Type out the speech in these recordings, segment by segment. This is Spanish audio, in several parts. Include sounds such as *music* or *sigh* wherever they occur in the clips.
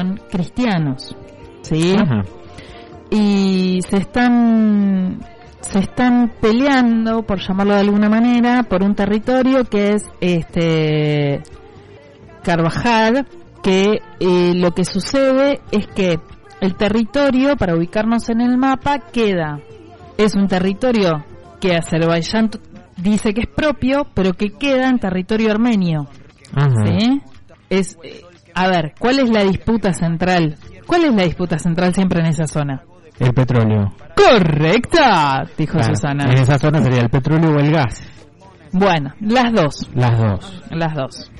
Son cristianos, ¿sí? Ajá. Y se están se están peleando, por llamarlo de alguna manera, por un territorio que es este Carvajal, que eh, lo que sucede es que el territorio, para ubicarnos en el mapa, queda, es un territorio que Azerbaiyán dice que es propio, pero que queda en territorio armenio. Ajá. ¿Sí? Es, eh, a ver, ¿cuál es la disputa central? ¿Cuál es la disputa central siempre en esa zona? El petróleo. Correcta, dijo Claro, Susana. En esa zona sería el petróleo o el gas. Bueno, las dos, Las dos. las dos.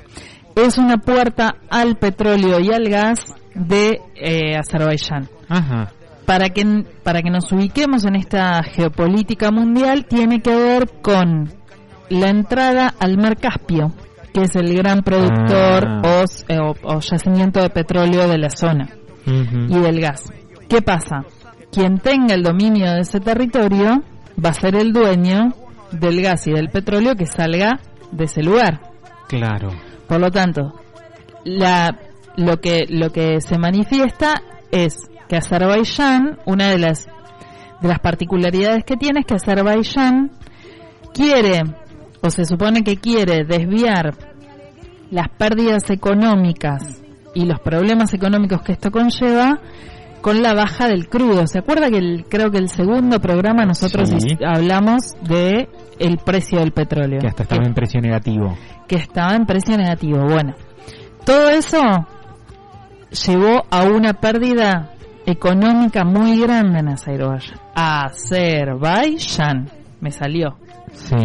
Es una puerta al petróleo y al gas de eh, Azerbaiyán. Ajá. Para que, para que nos ubiquemos en esta geopolítica mundial, tiene que ver con la entrada al mar Caspio, que es el gran productor Ah. o eh, o- o yacimiento de petróleo de la zona. Y del gas. ¿Qué pasa? Quien tenga el dominio de ese territorio va a ser el dueño del gas y del petróleo que salga de ese lugar. Claro. Por lo tanto, la, lo que lo que se manifiesta es que Azerbaiyán, una de las de las particularidades que tiene es que Azerbaiyán quiere o se supone que quiere desviar las pérdidas económicas y los problemas económicos que esto conlleva con la baja del crudo. ¿Se acuerda que el, creo que el segundo programa nosotros Sí. hablamos de el precio del petróleo? Que hasta estaba en precio negativo. que estaba en precio negativo. Bueno, todo eso llevó a una pérdida económica muy grande en Azerbaiyán. Azerbaiyán, me salió. Sí.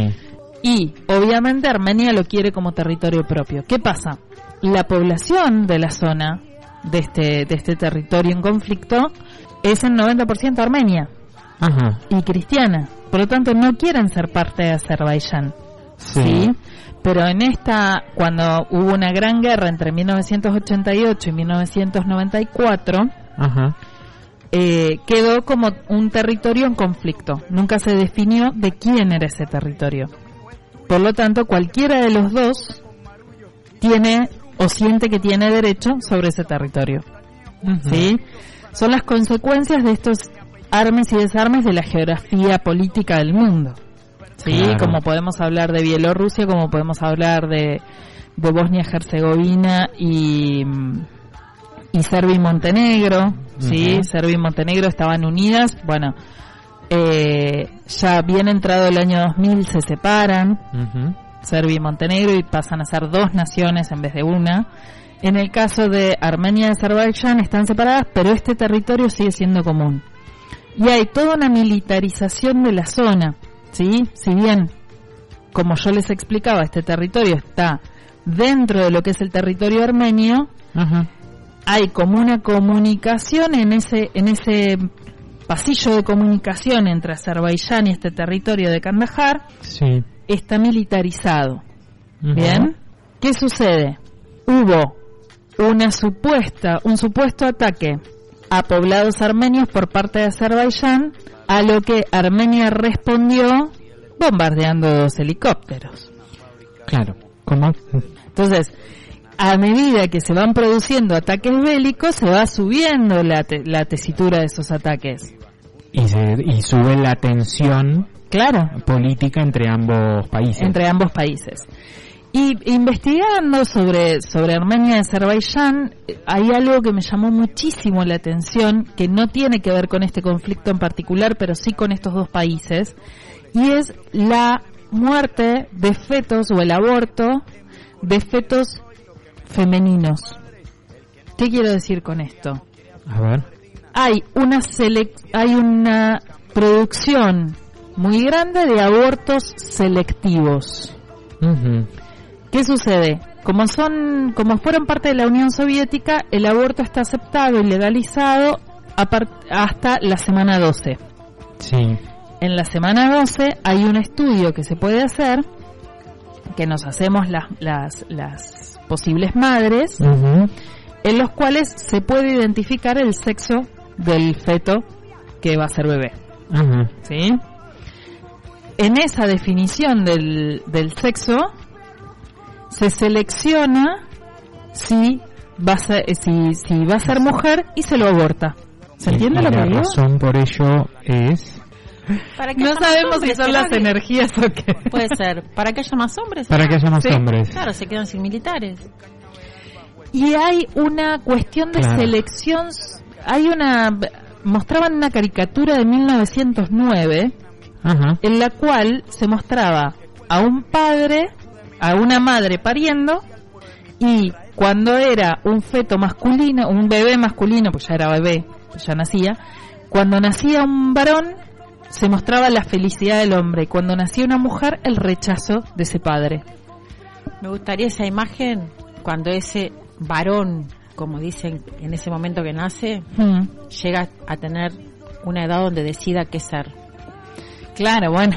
Y obviamente Armenia lo quiere como territorio propio. ¿Qué pasa? La población de la zona, de este, de este territorio en conflicto, es en 90% armenia Ajá. y cristiana. Por lo tanto, no quieren ser parte de Azerbaiyán. Sí. ¿sí? Pero en esta, cuando hubo una gran guerra entre 1988 y 1994, Ajá. eh, quedó como un territorio en conflicto. Nunca se definió de quién era ese territorio. Por lo tanto, cualquiera de los dos tiene o siente que tiene derecho sobre ese territorio. ¿sí? Son las consecuencias de estos armes y desarmes de la geografía política del mundo. ¿sí? Claro. Como podemos hablar de Bielorrusia, como podemos hablar de, de Bosnia-Herzegovina y, y Serbia y Montenegro. ¿sí? Serbia y Montenegro estaban unidas. Bueno, eh, ya bien entrado el año 2000 se separan. Serbia y Montenegro y pasan a ser dos naciones en vez de una. En el caso de Armenia y Azerbaiyán están separadas, pero este territorio sigue siendo común. Y hay toda una militarización de la zona, ¿sí? Si bien, como yo les explicaba, este territorio está dentro de lo que es el territorio armenio, hay como una comunicación en ese, en ese pasillo de comunicación entre Azerbaiyán y este territorio de Kandahar, Sí. está militarizado. Bien. ¿Qué sucede? Hubo una supuesta, un supuesto ataque a poblados armenios por parte de Azerbaiyán, a lo que Armenia respondió bombardeando dos helicópteros. Claro. ¿Cómo? Entonces, a medida que se van produciendo ataques bélicos, se va subiendo la, te- la tesitura de esos ataques. Y, se, y sube la tensión Claro, política entre ambos países. entre ambos países. Y investigando sobre, sobre Armenia y Azerbaiyán, hay algo que me llamó muchísimo la atención, que no tiene que ver con este conflicto en particular, pero sí con estos dos países, y es la muerte de fetos o el aborto de fetos femeninos. ¿Qué quiero decir con esto? A ver. hay una selec- hay una producción muy grande de abortos selectivos. ¿Qué sucede? Como son, como fueron parte de la Unión Soviética, el aborto está aceptado y legalizado hasta la semana 12. Sí. En la semana 12 hay un estudio que se puede hacer, que nos hacemos las, las, las posibles madres, en los cuales se puede identificar el sexo del feto que va a ser bebé. ¿sí? En esa definición del, del sexo se selecciona si va a ser, si, si va a ser mujer y se lo aborta. ¿Se Y- entiende y lo que la digo? razón por ello es Para que No sabemos si hombres, son ¿será las que- energías o qué. Puede ser. Para que haya más hombres. para que haya más Sí. hombres. Claro, se quedan sin militares. Y hay una cuestión de Claro. selección, hay una, mostraban una caricatura de 1909 Ajá. en la cual se mostraba a un padre, a una madre pariendo y cuando era un feto masculino, un bebé masculino, pues ya era bebé, ya nacía, cuando nacía un varón se mostraba la felicidad del hombre y cuando nacía una mujer el rechazo de ese padre. Me gustaría esa imagen cuando ese varón, como dicen en ese momento que nace, Hmm. llega a tener una edad donde decida qué ser. Claro, bueno,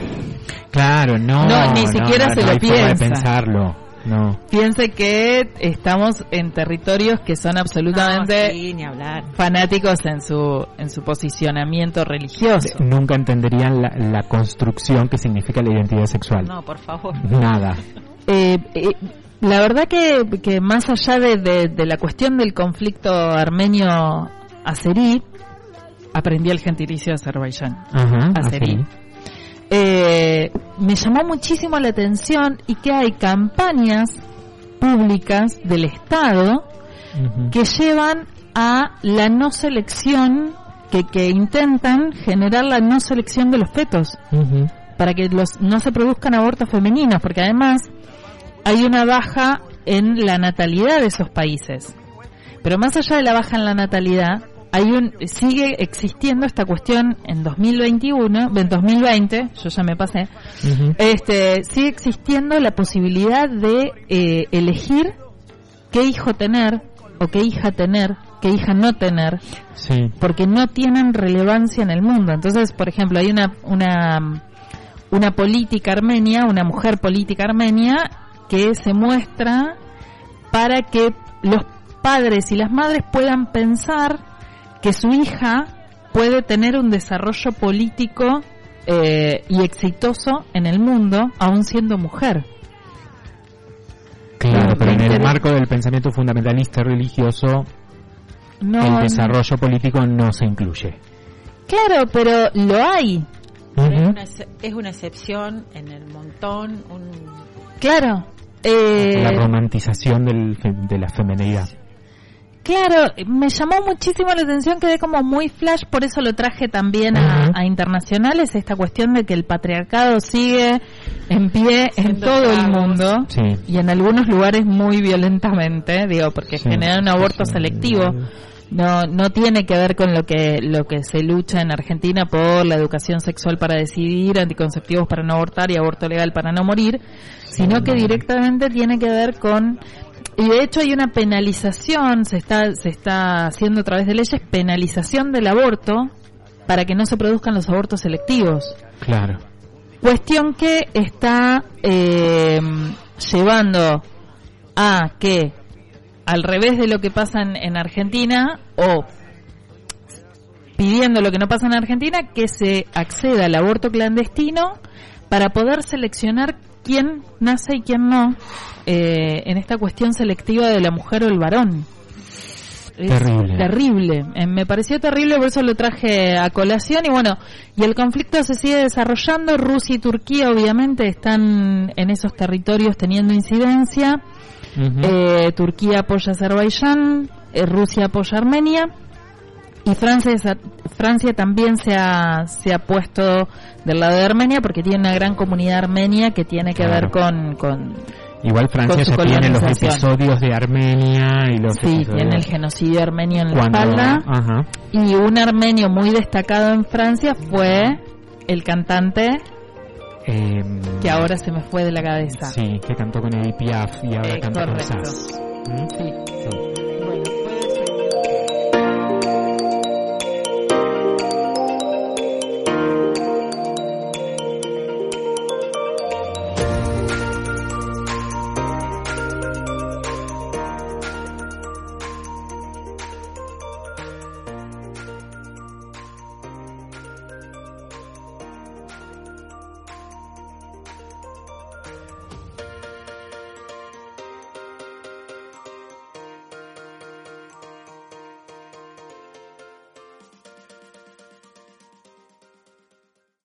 Claro, no. No, ni siquiera no, se no lo hay forma de piensa. pensarlo. No. piense que estamos en territorios que son absolutamente No, sí, ni hablar. fanáticos en su en su posicionamiento religioso. Nunca entenderían la, la construcción que significa la identidad sexual. No, por favor. Nada. *laughs* Eh, eh, la verdad que, que más allá de, de- de la cuestión del conflicto armenio-azerí, aprendí el gentilicio de Azerbaiyán. Ajá. Azerí. así. Eh, me llamó muchísimo la atención y que hay campañas públicas del Estado que llevan a la no selección, que, que intentan generar la no selección de los fetos. Para que los no se produzcan abortos femeninos, porque además hay una baja en la natalidad de esos países. Pero más allá de la baja en la natalidad, hay un sigue existiendo esta cuestión en 2021, en 2020, yo ya me pasé, este sigue existiendo la posibilidad de eh, elegir qué hijo tener o qué hija tener, qué hija no tener Sí. porque no tienen relevancia en el mundo. Entonces, por ejemplo, hay una, una, una política armenia, una mujer política armenia, que se muestra para que los padres y las madres puedan pensar que su hija puede tener un desarrollo político eh, y exitoso en el mundo, aún siendo mujer. Claro, pero en el marco del pensamiento fundamentalista religioso, No, el no- desarrollo político no se incluye. Claro, pero lo hay. Pero es, una, es una excepción en el montón. Un... Claro. Eh, La romantización del de la femenidad. Claro, me llamó muchísimo la atención, quedé como muy flash, por eso lo traje también a, internacionales, esta cuestión de que el patriarcado sigue en pie en todo el mundo Sí. y en algunos lugares muy violentamente, digo, porque Sí. generar un aborto Sí. selectivo no no tiene que ver con lo que lo que se lucha en Argentina por la educación sexual para decidir, anticonceptivos para no abortar y aborto legal para no morir, sino que directamente tiene que ver con y de hecho hay una penalización, se está se está haciendo a través de leyes penalización del aborto para que no se produzcan los abortos selectivos. Claro. Cuestión que está eh, llevando a que, al revés de lo que pasa en, en Argentina, o pidiendo lo que no pasa en Argentina, que se acceda al aborto clandestino para poder seleccionar quién nace y quién no eh, en esta cuestión selectiva de la mujer o el varón. Es Terrible. terrible. Eh, me pareció terrible, por eso lo traje a colación. Y bueno, y el conflicto se sigue desarrollando. Rusia y Turquía, obviamente, están en esos territorios teniendo incidencia. Eh, Turquía apoya a Azerbaiyán, eh, Rusia apoya a Armenia. Y Francia, Francia también se ha, se ha puesto del lado de Armenia porque tiene una gran comunidad armenia que tiene que ver con, con Igual Francia ya tiene los episodios de Armenia y los sí, tiene el genocidio armenio en la cuando espalda. ajá Y un armenio muy destacado en Francia fue el cantante Em, que ahora se me fue de la cabeza. Sí, que cantó con Edith Piaf y ahora Eh, canta con. Sass. ¿Mm? Sí. Sí.